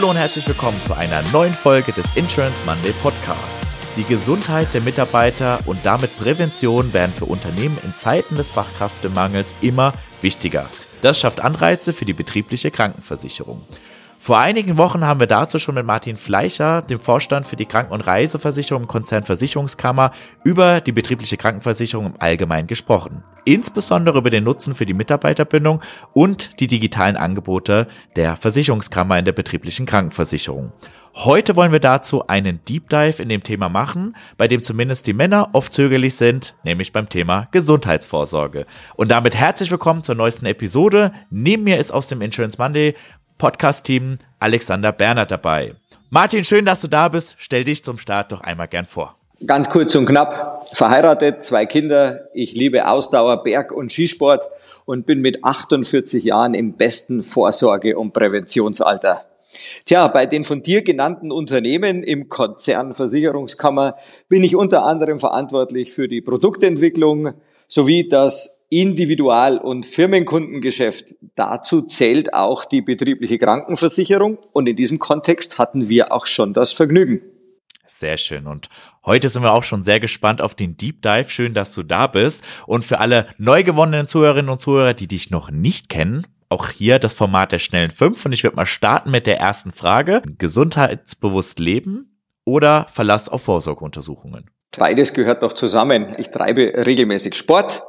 Hallo und herzlich willkommen zu einer neuen Folge des Insurance Monday Podcasts. Die Gesundheit der Mitarbeiter und damit Prävention werden für Unternehmen in Zeiten des Fachkräftemangels immer wichtiger. Das schafft Anreize für die betriebliche Krankenversicherung. Vor einigen Wochen haben wir dazu schon mit Martin Fleischer, dem Vorstand für die Kranken- und Reiseversicherung im Konzern Versicherungskammer, über die betriebliche Krankenversicherung im Allgemeinen gesprochen. Insbesondere über den Nutzen für die Mitarbeiterbindung und die digitalen Angebote der Versicherungskammer in der betrieblichen Krankenversicherung. Heute wollen wir dazu einen Deep Dive in dem Thema machen, bei dem zumindest die Männer oft zögerlich sind, nämlich beim Thema Gesundheitsvorsorge. Und damit herzlich willkommen zur neuesten Episode. Neben mir ist aus dem Insurance Monday Podcast-Team Alexander Bernhard dabei. Martin, schön, dass du da bist. Stell dich zum Start doch einmal gern vor. Ganz kurz und knapp. Verheiratet, zwei Kinder. Ich liebe Ausdauer, Berg- und Skisport und bin mit 48 Jahren im besten Vorsorge- und Präventionsalter. Tja, bei den von dir genannten Unternehmen im Konzern Versicherungskammer bin ich unter anderem verantwortlich für die Produktentwicklung sowie das Individual- und Firmenkundengeschäft. Dazu zählt auch die betriebliche Krankenversicherung und in diesem Kontext hatten wir auch schon das Vergnügen. Sehr schön. Und heute sind wir auch schon sehr gespannt auf den Deep Dive. Schön, dass du da bist. Und für alle neu gewonnenen Zuhörerinnen und Zuhörer, die dich noch nicht kennen, auch hier das Format der schnellen fünf. Und ich würde mal starten mit der ersten Frage. Gesundheitsbewusst leben oder Verlass auf Vorsorgeuntersuchungen? Beides gehört noch zusammen. Ich treibe regelmäßig Sport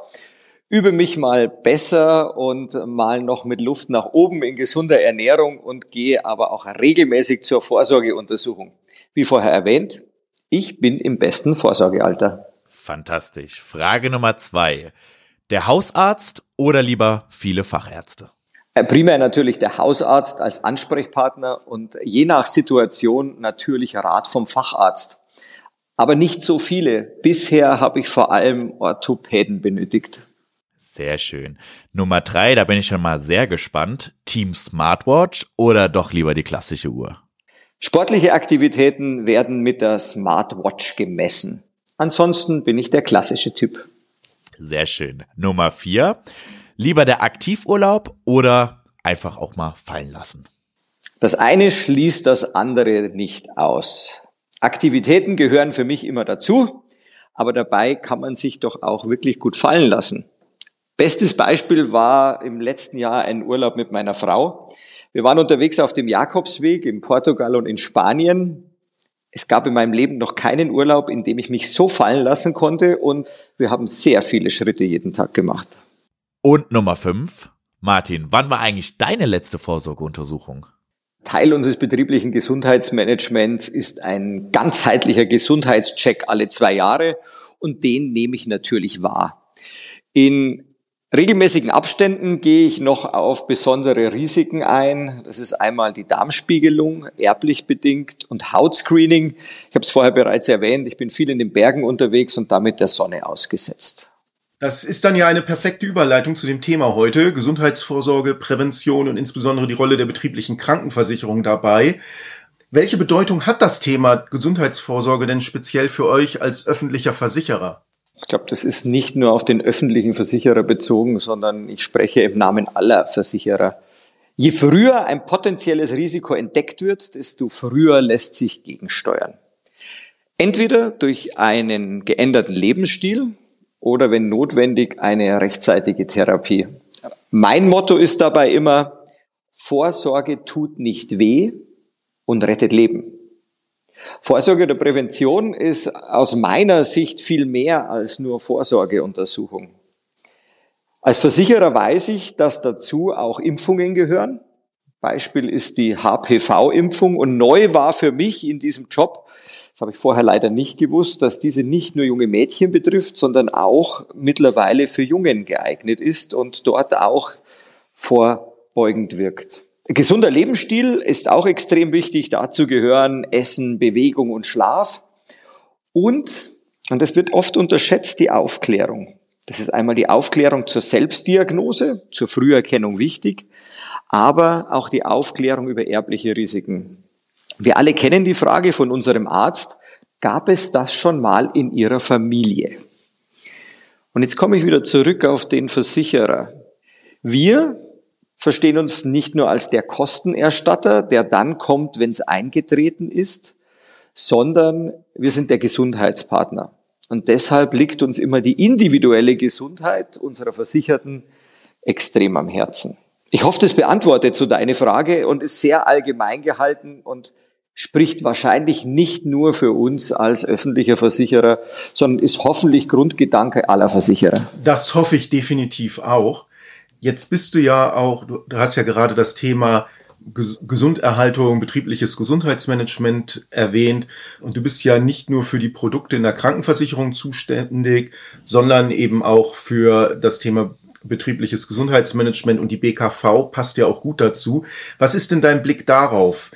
übe mich mal besser und mal noch mit Luft nach oben in gesunder Ernährung und gehe aber auch regelmäßig zur Vorsorgeuntersuchung. Wie vorher erwähnt, ich bin im besten Vorsorgealter. Fantastisch. Frage Nummer zwei. Der Hausarzt oder lieber viele Fachärzte? Äh, primär natürlich der Hausarzt als Ansprechpartner und je nach Situation natürlich Rat vom Facharzt. Aber nicht so viele. Bisher habe ich vor allem Orthopäden benötigt. Sehr schön. Nummer drei, da bin ich schon mal sehr gespannt. Team Smartwatch oder doch lieber die klassische Uhr? Sportliche Aktivitäten werden mit der Smartwatch gemessen. Ansonsten bin ich der klassische Typ. Sehr schön. Nummer vier, lieber der Aktivurlaub oder einfach auch mal fallen lassen? Das eine schließt das andere nicht aus. Aktivitäten gehören für mich immer dazu, aber dabei kann man sich doch auch wirklich gut fallen lassen. Bestes Beispiel war im letzten Jahr ein Urlaub mit meiner Frau. Wir waren unterwegs auf dem Jakobsweg in Portugal und in Spanien. Es gab in meinem Leben noch keinen Urlaub, in dem ich mich so fallen lassen konnte und wir haben sehr viele Schritte jeden Tag gemacht. Und Nummer fünf, Martin, wann war eigentlich deine letzte Vorsorgeuntersuchung? Teil unseres betrieblichen Gesundheitsmanagements ist ein ganzheitlicher Gesundheitscheck alle zwei Jahre und den nehme ich natürlich wahr. In regelmäßigen Abständen gehe ich noch auf besondere Risiken ein. Das ist einmal die Darmspiegelung, erblich bedingt und Hautscreening. Ich habe es vorher bereits erwähnt, ich bin viel in den Bergen unterwegs und damit der Sonne ausgesetzt. Das ist dann ja eine perfekte Überleitung zu dem Thema heute, Gesundheitsvorsorge, Prävention und insbesondere die Rolle der betrieblichen Krankenversicherung dabei. Welche Bedeutung hat das Thema Gesundheitsvorsorge denn speziell für euch als öffentlicher Versicherer? Ich glaube, das ist nicht nur auf den öffentlichen Versicherer bezogen, sondern ich spreche im Namen aller Versicherer. Je früher ein potenzielles Risiko entdeckt wird, desto früher lässt sich gegensteuern. Entweder durch einen geänderten Lebensstil oder wenn notwendig eine rechtzeitige Therapie. Mein Motto ist dabei immer, Vorsorge tut nicht weh und rettet Leben. Vorsorge oder Prävention ist aus meiner Sicht viel mehr als nur Vorsorgeuntersuchung. Als Versicherer weiß ich, dass dazu auch Impfungen gehören. Beispiel ist die HPV-Impfung und neu war für mich in diesem Job, das habe ich vorher leider nicht gewusst, dass diese nicht nur junge Mädchen betrifft, sondern auch mittlerweile für Jungen geeignet ist und dort auch vorbeugend wirkt. Gesunder Lebensstil ist auch extrem wichtig. Dazu gehören Essen, Bewegung und Schlaf. Und, und das wird oft unterschätzt, die Aufklärung. Das ist einmal die Aufklärung zur Selbstdiagnose, zur Früherkennung wichtig, aber auch die Aufklärung über erbliche Risiken. Wir alle kennen die Frage von unserem Arzt, gab es das schon mal in Ihrer Familie? Und jetzt komme ich wieder zurück auf den Versicherer. Wir verstehen uns nicht nur als der Kostenerstatter, der dann kommt, wenn es eingetreten ist, sondern wir sind der Gesundheitspartner. Und deshalb liegt uns immer die individuelle Gesundheit unserer Versicherten extrem am Herzen. Ich hoffe, das beantwortet so deine Frage und ist sehr allgemein gehalten und spricht wahrscheinlich nicht nur für uns als öffentlicher Versicherer, sondern ist hoffentlich Grundgedanke aller Versicherer. Das hoffe ich definitiv auch. Jetzt bist du ja auch, du hast ja gerade das Thema Gesunderhaltung, betriebliches Gesundheitsmanagement erwähnt. Und du bist ja nicht nur für die Produkte in der Krankenversicherung zuständig, sondern eben auch für das Thema betriebliches Gesundheitsmanagement und die BKV passt ja auch gut dazu. Was ist denn dein Blick darauf?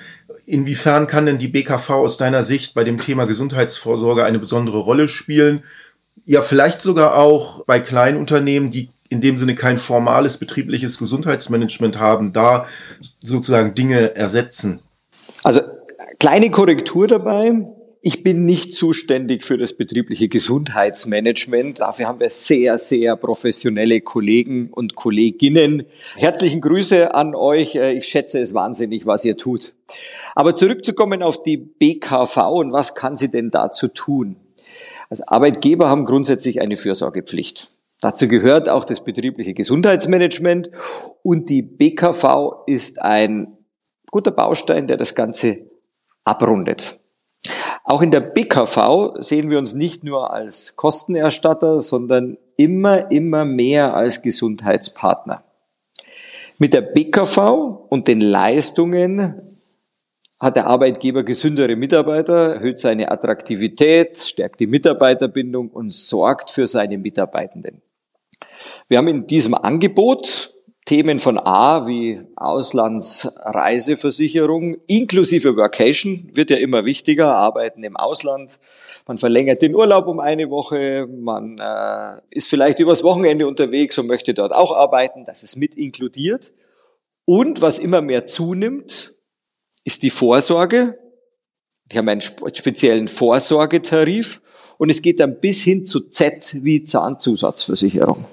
Inwiefern kann denn die BKV aus deiner Sicht bei dem Thema Gesundheitsvorsorge eine besondere Rolle spielen? Ja, vielleicht sogar auch bei kleinen Unternehmen, die in dem Sinne kein formales betriebliches Gesundheitsmanagement haben, da sozusagen Dinge ersetzen? Also kleine Korrektur dabei. Ich bin nicht zuständig für das betriebliche Gesundheitsmanagement. Dafür haben wir sehr, sehr professionelle Kollegen und Kolleginnen. Herzlichen Grüße an euch. Ich schätze es wahnsinnig, was ihr tut. Aber zurückzukommen auf die BKV und was kann sie denn dazu tun? Also Arbeitgeber haben grundsätzlich eine Fürsorgepflicht. Dazu gehört auch das betriebliche Gesundheitsmanagement und die BKV ist ein guter Baustein, der das Ganze abrundet. Auch in der BKV sehen wir uns nicht nur als Kostenerstatter, sondern immer, immer mehr als Gesundheitspartner. Mit der BKV und den Leistungen hat der Arbeitgeber gesündere Mitarbeiter, erhöht seine Attraktivität, stärkt die Mitarbeiterbindung und sorgt für seine Mitarbeitenden. Wir haben in diesem Angebot Themen von A wie Auslandsreiseversicherung inklusive Workation wird ja immer wichtiger, Arbeiten im Ausland. Man verlängert den Urlaub um eine Woche, man äh, ist vielleicht übers Wochenende unterwegs und möchte dort auch arbeiten, das ist mit inkludiert. Und was immer mehr zunimmt, ist die Vorsorge. Die haben einen speziellen Vorsorgetarif und es geht dann bis hin zu Z wie Zahnzusatzversicherung.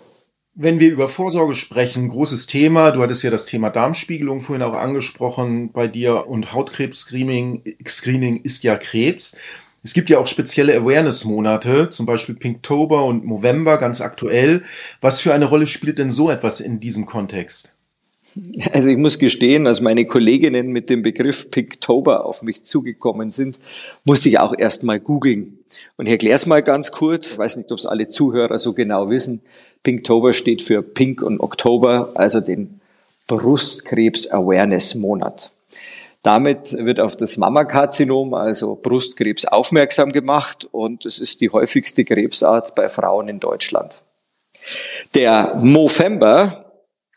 Wenn wir über Vorsorge sprechen, großes Thema. Du hattest ja das Thema Darmspiegelung vorhin auch angesprochen bei dir und Hautkrebs-Screening Screening ist ja Krebs. Es gibt ja auch spezielle Awareness-Monate, zum Beispiel Pinktober und November, ganz aktuell. Was für eine Rolle spielt denn so etwas in diesem Kontext? Also ich muss gestehen, als meine Kolleginnen mit dem Begriff Pinktober auf mich zugekommen sind, musste ich auch erst mal googeln. Und ich erkläre es mal ganz kurz, ich weiß nicht, ob es alle Zuhörer so genau wissen. Pinktober steht für Pink und Oktober, also den Brustkrebs Awareness Monat. Damit wird auf das Mammakarzinom, also Brustkrebs, aufmerksam gemacht und es ist die häufigste Krebsart bei Frauen in Deutschland. Der Movember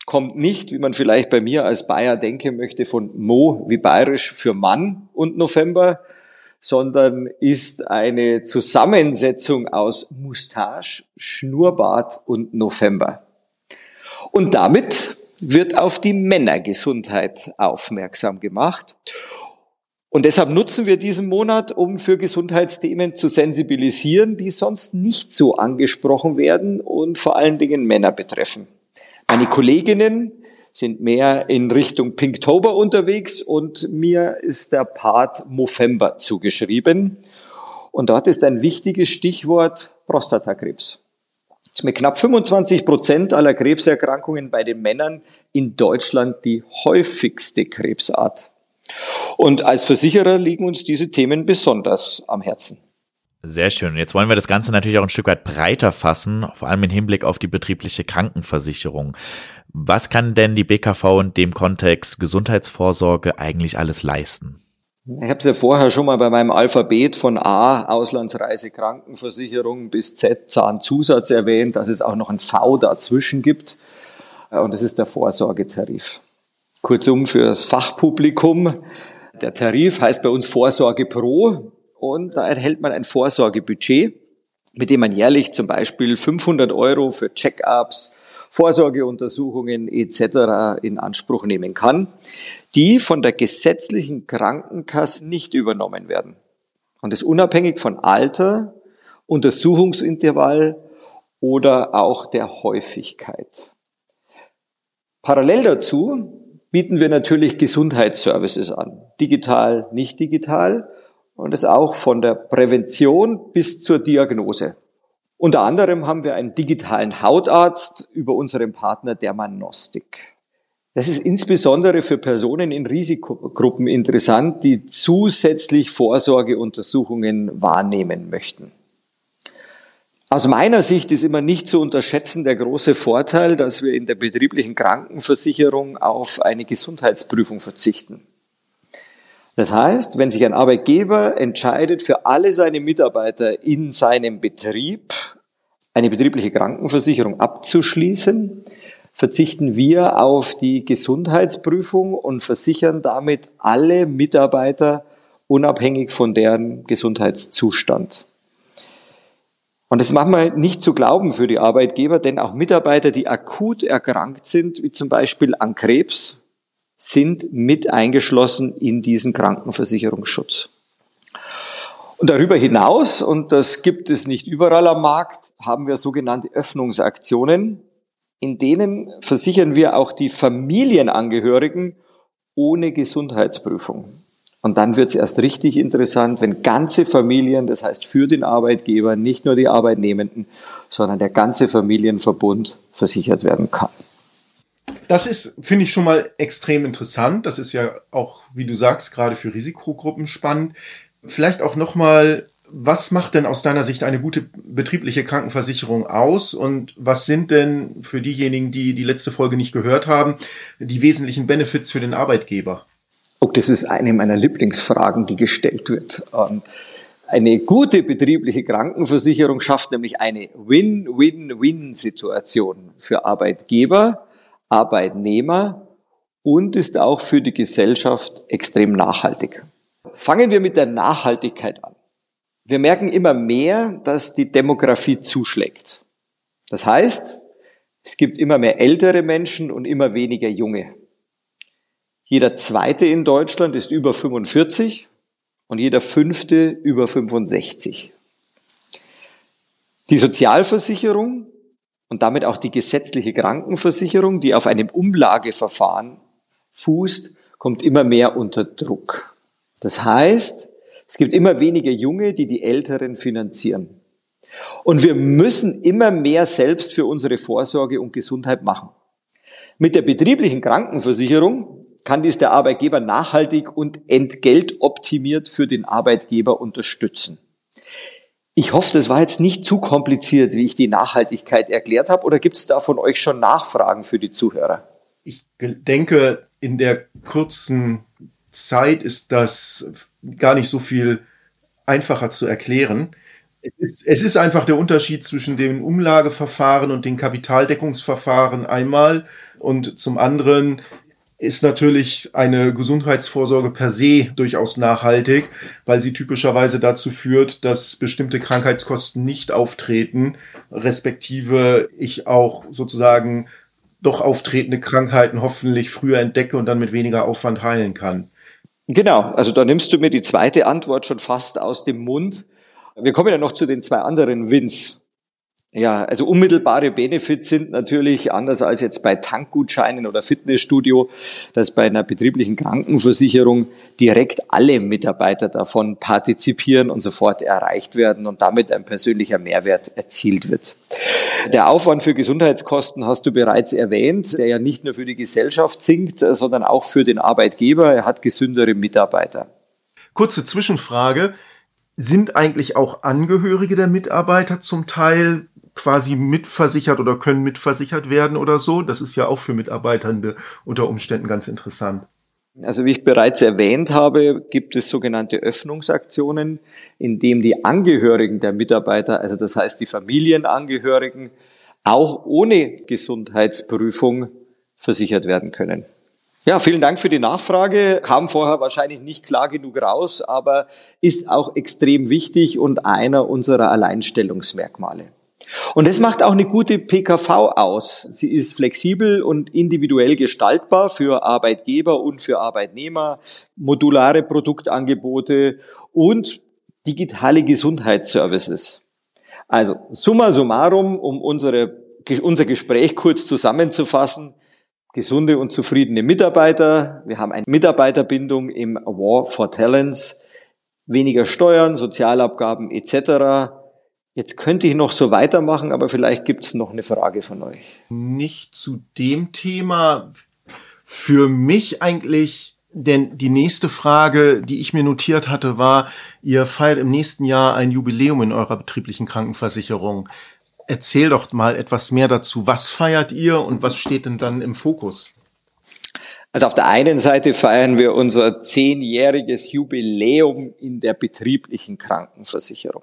kommt nicht, wie man vielleicht bei mir als Bayer denken möchte, von Mo wie bayerisch für Mann und November, sondern ist eine Zusammensetzung aus Mustache, Schnurrbart und November. Und damit wird auf die Männergesundheit aufmerksam gemacht. Und deshalb nutzen wir diesen Monat, um für Gesundheitsthemen zu sensibilisieren, die sonst nicht so angesprochen werden und vor allen Dingen Männer betreffen. Meine Kolleginnen sind mehr in Richtung Pinktober unterwegs und mir ist der Part Movember zugeschrieben. Und dort ist ein wichtiges Stichwort Prostatakrebs. Mit knapp 25 Prozent aller Krebserkrankungen bei den Männern in Deutschland die häufigste Krebsart. Und als Versicherer liegen uns diese Themen besonders am Herzen. Sehr schön. Jetzt wollen wir das Ganze natürlich auch ein Stück weit breiter fassen, vor allem im Hinblick auf die betriebliche Krankenversicherung. Was kann denn die BKV in dem Kontext Gesundheitsvorsorge eigentlich alles leisten? Ich habe es ja vorher schon mal bei meinem Alphabet von A, Auslandsreise, Krankenversicherung bis Z, Zahnzusatz erwähnt, dass es auch noch ein V dazwischen gibt. Und das ist der Vorsorgetarif. Kurzum für das Fachpublikum. Der Tarif heißt bei uns Vorsorge Pro und da erhält man ein Vorsorgebudget, mit dem man jährlich zum Beispiel 500 Euro für Check-ups, Vorsorgeuntersuchungen etc. in Anspruch nehmen kann, die von der gesetzlichen Krankenkasse nicht übernommen werden. Und das unabhängig von Alter, Untersuchungsintervall oder auch der Häufigkeit. Parallel dazu bieten wir natürlich Gesundheitsservices an. Digital, nicht digital. Und das auch von der Prävention bis zur Diagnose. Unter anderem haben wir einen digitalen Hautarzt über unseren Partner Dermanostik. Das ist insbesondere für Personen in Risikogruppen interessant, die zusätzlich Vorsorgeuntersuchungen wahrnehmen möchten. Aus meiner Sicht ist immer nicht zu unterschätzen der große Vorteil, dass wir in der betrieblichen Krankenversicherung auf eine Gesundheitsprüfung verzichten. Das heißt, wenn sich ein Arbeitgeber entscheidet, für alle seine Mitarbeiter in seinem Betrieb eine betriebliche Krankenversicherung abzuschließen, verzichten wir auf die Gesundheitsprüfung und versichern damit alle Mitarbeiter unabhängig von deren Gesundheitszustand. Und das machen wir nicht zu glauben für die Arbeitgeber, denn auch Mitarbeiter, die akut erkrankt sind, wie zum Beispiel an Krebs, sind mit eingeschlossen in diesen Krankenversicherungsschutz. Und darüber hinaus, und das gibt es nicht überall am Markt, haben wir sogenannte Öffnungsaktionen, in denen versichern wir auch die Familienangehörigen ohne Gesundheitsprüfung. Und dann wird es erst richtig interessant, wenn ganze Familien, das heißt für den Arbeitgeber, nicht nur die Arbeitnehmenden, sondern der ganze Familienverbund versichert werden kann. Das ist, finde ich, schon mal extrem interessant. Das ist ja auch, wie du sagst, gerade für Risikogruppen spannend. Vielleicht auch nochmal, was macht denn aus deiner Sicht eine gute betriebliche Krankenversicherung aus? Und was sind denn für diejenigen, die die letzte Folge nicht gehört haben, die wesentlichen Benefits für den Arbeitgeber? Oh, das ist eine meiner Lieblingsfragen, die gestellt wird. Und eine gute betriebliche Krankenversicherung schafft nämlich eine Win-Win-Win-Situation für Arbeitgeber, Arbeitnehmer und ist auch für die Gesellschaft extrem nachhaltig. Fangen wir mit der Nachhaltigkeit an. Wir merken immer mehr, dass die Demografie zuschlägt. Das heißt, es gibt immer mehr ältere Menschen und immer weniger junge. Jeder zweite in Deutschland ist über 45 und jeder fünfte über 65. Die Sozialversicherung und damit auch die gesetzliche Krankenversicherung, die auf einem Umlageverfahren fußt, kommt immer mehr unter Druck. Das heißt, es gibt immer weniger Junge, die die Älteren finanzieren. Und wir müssen immer mehr selbst für unsere Vorsorge und Gesundheit machen. Mit der betrieblichen Krankenversicherung kann dies der Arbeitgeber nachhaltig und entgeltoptimiert für den Arbeitgeber unterstützen. Ich hoffe, das war jetzt nicht zu kompliziert, wie ich die Nachhaltigkeit erklärt habe, oder gibt es da von euch schon Nachfragen für die Zuhörer? Ich denke, in der kurzen Zeit ist das gar nicht so viel einfacher zu erklären. Es ist, es ist einfach der Unterschied zwischen dem Umlageverfahren und den Kapitaldeckungsverfahren einmal und zum anderen ist natürlich eine Gesundheitsvorsorge per se durchaus nachhaltig, weil sie typischerweise dazu führt, dass bestimmte Krankheitskosten nicht auftreten, respektive ich auch sozusagen doch auftretende Krankheiten hoffentlich früher entdecke und dann mit weniger Aufwand heilen kann. Genau, also da nimmst du mir die zweite Antwort schon fast aus dem Mund. Wir kommen ja noch zu den zwei anderen Wins. Ja, also unmittelbare Benefits sind natürlich anders als jetzt bei Tankgutscheinen oder Fitnessstudio, dass bei einer betrieblichen Krankenversicherung direkt alle Mitarbeiter davon partizipieren und sofort erreicht werden und damit ein persönlicher Mehrwert erzielt wird. Der Aufwand für Gesundheitskosten hast du bereits erwähnt, der ja nicht nur für die Gesellschaft sinkt, sondern auch für den Arbeitgeber. Er hat gesündere Mitarbeiter. Kurze Zwischenfrage. Sind eigentlich auch Angehörige der Mitarbeiter zum Teil quasi mitversichert oder können mitversichert werden oder so. Das ist ja auch für Mitarbeitende unter Umständen ganz interessant. Also wie ich bereits erwähnt habe, gibt es sogenannte Öffnungsaktionen, in dem die Angehörigen der Mitarbeiter, also das heißt die Familienangehörigen, auch ohne Gesundheitsprüfung versichert werden können. Ja, vielen Dank für die Nachfrage. Kam vorher wahrscheinlich nicht klar genug raus, aber ist auch extrem wichtig und einer unserer Alleinstellungsmerkmale. Und das macht auch eine gute PKV aus. Sie ist flexibel und individuell gestaltbar für Arbeitgeber und für Arbeitnehmer, modulare Produktangebote und digitale Gesundheitsservices. Also summa summarum, um unsere, unser Gespräch kurz zusammenzufassen, gesunde und zufriedene Mitarbeiter. Wir haben eine Mitarbeiterbindung im War for Talents, weniger Steuern, Sozialabgaben etc. Jetzt könnte ich noch so weitermachen, aber vielleicht gibt es noch eine Frage von euch. Nicht zu dem Thema. Für mich eigentlich, denn die nächste Frage, die ich mir notiert hatte, war, ihr feiert im nächsten Jahr ein Jubiläum in eurer betrieblichen Krankenversicherung. Erzähl doch mal etwas mehr dazu. Was feiert ihr und was steht denn dann im Fokus? Also auf der einen Seite feiern wir unser zehnjähriges Jubiläum in der betrieblichen Krankenversicherung.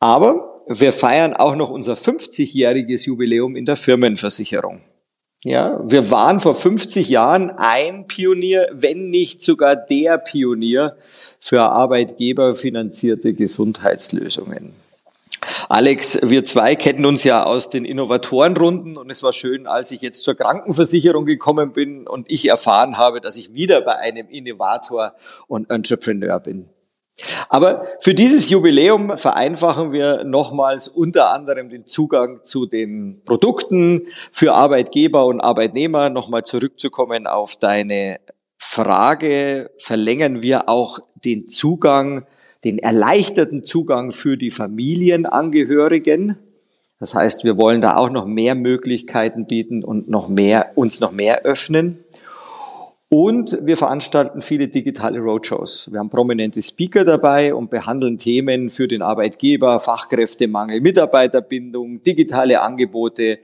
Aber wir feiern auch noch unser 50-jähriges Jubiläum in der Firmenversicherung. Ja, wir waren vor 50 Jahren ein Pionier, wenn nicht sogar der Pionier für arbeitgeberfinanzierte Gesundheitslösungen. Alex, wir zwei kennen uns ja aus den Innovatorenrunden und es war schön, als ich jetzt zur Krankenversicherung gekommen bin und ich erfahren habe, dass ich wieder bei einem Innovator und Entrepreneur bin. Aber für dieses Jubiläum vereinfachen wir nochmals unter anderem den Zugang zu den Produkten für Arbeitgeber und Arbeitnehmer. Nochmal zurückzukommen auf deine Frage, verlängern wir auch den Zugang den erleichterten Zugang für die Familienangehörigen. Das heißt, wir wollen da auch noch mehr Möglichkeiten bieten und noch mehr, uns noch mehr öffnen. Und wir veranstalten viele digitale Roadshows. Wir haben prominente Speaker dabei und behandeln Themen für den Arbeitgeber, Fachkräftemangel, Mitarbeiterbindung, digitale Angebote.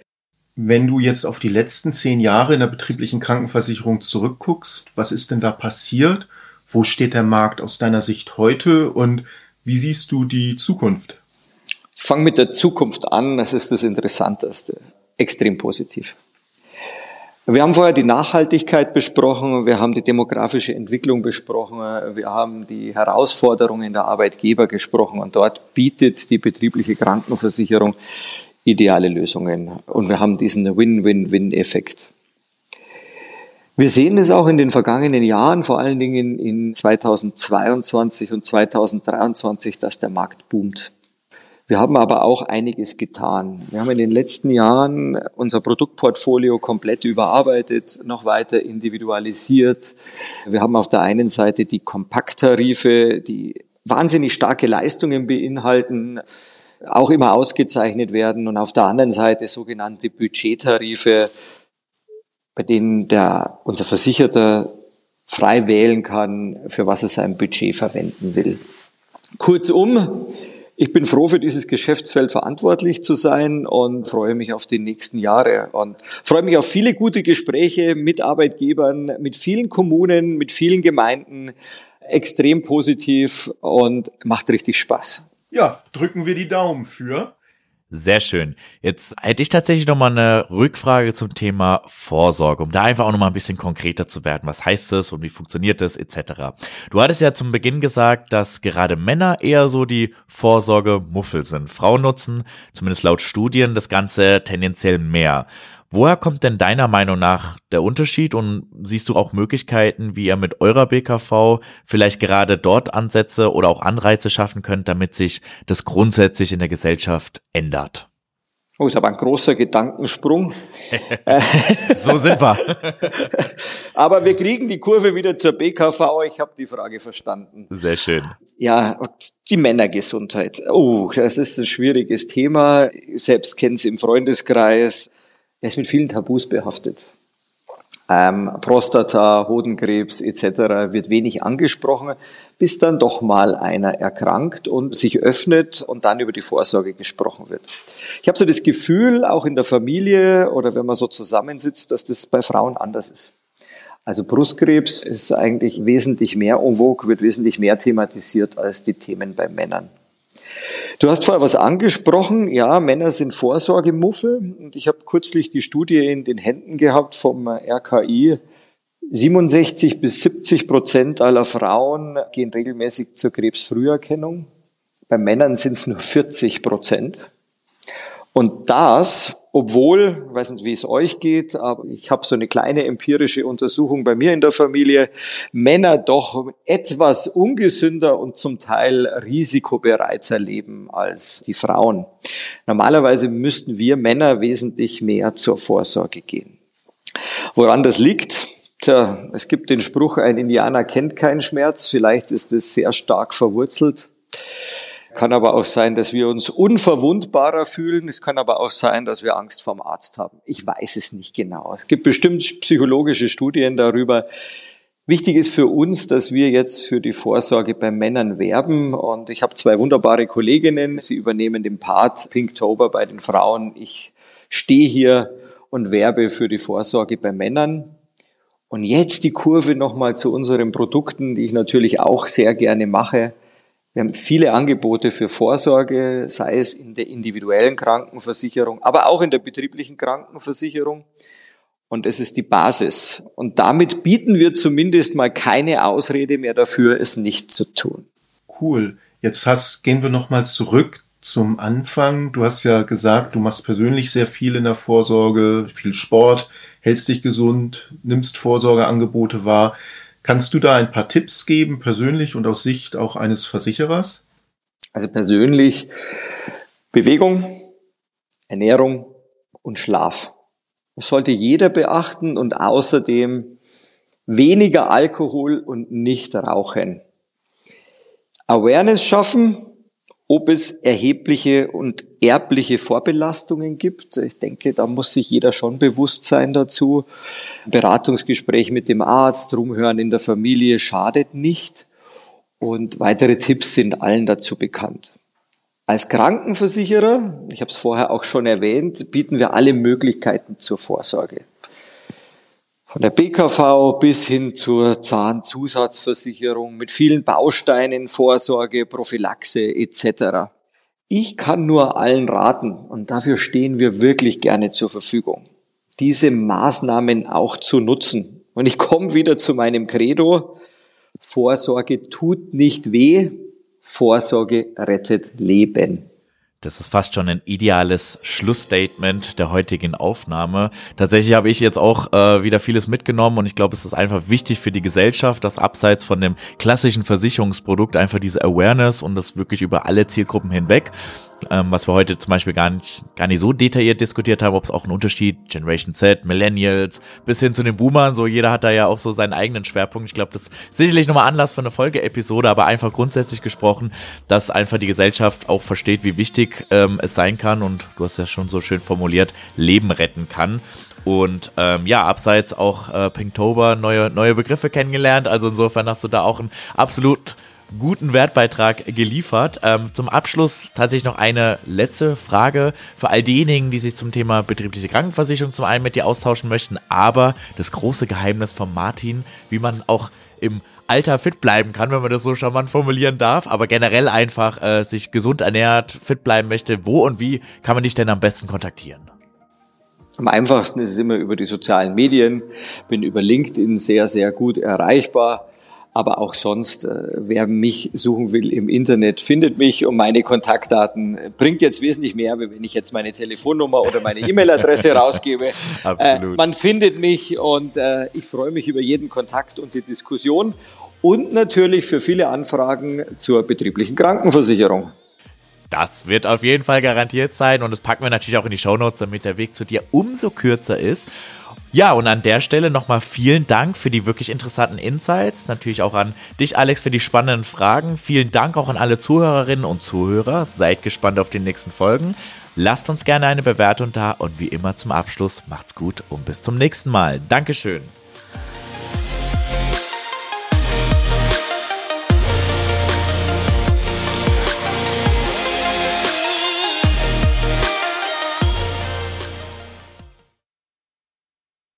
Wenn du jetzt auf die letzten zehn Jahre in der betrieblichen Krankenversicherung zurückguckst, was ist denn da passiert wo steht der Markt aus deiner Sicht heute und wie siehst du die Zukunft? Ich fange mit der Zukunft an, das ist das Interessanteste. Extrem positiv. Wir haben vorher die Nachhaltigkeit besprochen, wir haben die demografische Entwicklung besprochen, wir haben die Herausforderungen der Arbeitgeber gesprochen und dort bietet die betriebliche Krankenversicherung ideale Lösungen und wir haben diesen Win-Win-Win-Effekt. Wir sehen es auch in den vergangenen Jahren, vor allen Dingen in 2022 und 2023, dass der Markt boomt. Wir haben aber auch einiges getan. Wir haben in den letzten Jahren unser Produktportfolio komplett überarbeitet, noch weiter individualisiert. Wir haben auf der einen Seite die Kompakttarife, die wahnsinnig starke Leistungen beinhalten, auch immer ausgezeichnet werden und auf der anderen Seite sogenannte Budgettarife, bei denen der, unser Versicherter frei wählen kann, für was er sein Budget verwenden will. Kurzum, ich bin froh, für dieses Geschäftsfeld verantwortlich zu sein und freue mich auf die nächsten Jahre und freue mich auf viele gute Gespräche mit Arbeitgebern, mit vielen Kommunen, mit vielen Gemeinden. Extrem positiv und macht richtig Spaß. Ja, drücken wir die Daumen für. Sehr schön. Jetzt hätte ich tatsächlich noch mal eine Rückfrage zum Thema Vorsorge, um da einfach auch noch mal ein bisschen konkreter zu werden. Was heißt das und wie funktioniert das etc. Du hattest ja zum Beginn gesagt, dass gerade Männer eher so die Vorsorge-Muffel sind. Frauen nutzen, zumindest laut Studien, das Ganze tendenziell mehr. Woher kommt denn deiner Meinung nach der Unterschied und siehst du auch Möglichkeiten, wie ihr mit eurer BKV vielleicht gerade dort Ansätze oder auch Anreize schaffen könnt, damit sich das grundsätzlich in der Gesellschaft ändert? Oh, ist aber ein großer Gedankensprung. so sind wir. aber wir kriegen die Kurve wieder zur BKV. Ich habe die Frage verstanden. Sehr schön. Ja, die Männergesundheit. Oh, das ist ein schwieriges Thema. Ich selbst kenne es im Freundeskreis er ist mit vielen Tabus behaftet. Ähm, Prostata, Hodenkrebs etc. wird wenig angesprochen, bis dann doch mal einer erkrankt und sich öffnet und dann über die Vorsorge gesprochen wird. Ich habe so das Gefühl, auch in der Familie oder wenn man so zusammensitzt, dass das bei Frauen anders ist. Also Brustkrebs ist eigentlich wesentlich mehr en wird wesentlich mehr thematisiert als die Themen bei Männern. Du hast vorher was angesprochen. Ja, Männer sind Vorsorgemuffel. Und ich habe kürzlich die Studie in den Händen gehabt vom RKI. 67 bis 70 Prozent aller Frauen gehen regelmäßig zur Krebsfrüherkennung. Bei Männern sind es nur 40 Prozent. Und das, obwohl, ich weiß nicht, wie es euch geht, aber ich habe so eine kleine empirische Untersuchung bei mir in der Familie, Männer doch etwas ungesünder und zum Teil risikobereiter leben als die Frauen. Normalerweise müssten wir Männer wesentlich mehr zur Vorsorge gehen. Woran das liegt? Tja, es gibt den Spruch, ein Indianer kennt keinen Schmerz. Vielleicht ist es sehr stark verwurzelt. Kann aber auch sein, dass wir uns unverwundbarer fühlen. Es kann aber auch sein, dass wir Angst vorm Arzt haben. Ich weiß es nicht genau. Es gibt bestimmt psychologische Studien darüber. Wichtig ist für uns, dass wir jetzt für die Vorsorge bei Männern werben. Und ich habe zwei wunderbare Kolleginnen. Sie übernehmen den Part Pinktober bei den Frauen. Ich stehe hier und werbe für die Vorsorge bei Männern. Und jetzt die Kurve nochmal zu unseren Produkten, die ich natürlich auch sehr gerne mache. Wir haben viele Angebote für Vorsorge, sei es in der individuellen Krankenversicherung, aber auch in der betrieblichen Krankenversicherung. Und es ist die Basis. Und damit bieten wir zumindest mal keine Ausrede mehr dafür, es nicht zu tun. Cool. Jetzt hast, gehen wir nochmal zurück zum Anfang. Du hast ja gesagt, du machst persönlich sehr viel in der Vorsorge, viel Sport, hältst dich gesund, nimmst Vorsorgeangebote wahr. Kannst du da ein paar Tipps geben, persönlich und aus Sicht auch eines Versicherers? Also persönlich Bewegung, Ernährung und Schlaf. Das sollte jeder beachten und außerdem weniger Alkohol und nicht rauchen. Awareness schaffen, ob es erhebliche und erbliche Vorbelastungen gibt. Ich denke, da muss sich jeder schon bewusst sein dazu. Beratungsgespräch mit dem Arzt, rumhören in der Familie schadet nicht. Und weitere Tipps sind allen dazu bekannt. Als Krankenversicherer, ich habe es vorher auch schon erwähnt, bieten wir alle Möglichkeiten zur Vorsorge. Von der BKV bis hin zur Zahnzusatzversicherung mit vielen Bausteinen, Vorsorge, Prophylaxe etc. Ich kann nur allen raten, und dafür stehen wir wirklich gerne zur Verfügung, diese Maßnahmen auch zu nutzen. Und ich komme wieder zu meinem Credo, Vorsorge tut nicht weh, Vorsorge rettet Leben. Das ist fast schon ein ideales Schlussstatement der heutigen Aufnahme. Tatsächlich habe ich jetzt auch äh, wieder vieles mitgenommen und ich glaube, es ist einfach wichtig für die Gesellschaft, dass abseits von dem klassischen Versicherungsprodukt einfach diese Awareness und das wirklich über alle Zielgruppen hinweg ähm, was wir heute zum Beispiel gar nicht, gar nicht so detailliert diskutiert haben, ob es auch einen Unterschied, Generation Z, Millennials, bis hin zu den Boomern, so jeder hat da ja auch so seinen eigenen Schwerpunkt. Ich glaube, das ist sicherlich nochmal Anlass für eine Folgeepisode, aber einfach grundsätzlich gesprochen, dass einfach die Gesellschaft auch versteht, wie wichtig ähm, es sein kann und du hast ja schon so schön formuliert, Leben retten kann. Und ähm, ja, abseits auch äh, Pinktober neue, neue Begriffe kennengelernt. Also insofern hast du da auch einen absolut guten Wertbeitrag geliefert. Ähm, zum Abschluss tatsächlich noch eine letzte Frage für all diejenigen, die sich zum Thema betriebliche Krankenversicherung zum einen mit dir austauschen möchten, aber das große Geheimnis von Martin, wie man auch im Alter fit bleiben kann, wenn man das so charmant formulieren darf, aber generell einfach äh, sich gesund ernährt, fit bleiben möchte, wo und wie kann man dich denn am besten kontaktieren? Am einfachsten ist es immer über die sozialen Medien, bin über LinkedIn sehr, sehr gut erreichbar. Aber auch sonst, äh, wer mich suchen will im Internet, findet mich und meine Kontaktdaten. Bringt jetzt wesentlich mehr, wenn ich jetzt meine Telefonnummer oder meine E-Mail-Adresse rausgebe. Absolut. Äh, man findet mich und äh, ich freue mich über jeden Kontakt und die Diskussion und natürlich für viele Anfragen zur betrieblichen Krankenversicherung. Das wird auf jeden Fall garantiert sein und das packen wir natürlich auch in die Shownotes, damit der Weg zu dir umso kürzer ist. Ja, und an der Stelle nochmal vielen Dank für die wirklich interessanten Insights. Natürlich auch an dich, Alex, für die spannenden Fragen. Vielen Dank auch an alle Zuhörerinnen und Zuhörer. Seid gespannt auf die nächsten Folgen. Lasst uns gerne eine Bewertung da und wie immer zum Abschluss macht's gut und bis zum nächsten Mal. Dankeschön.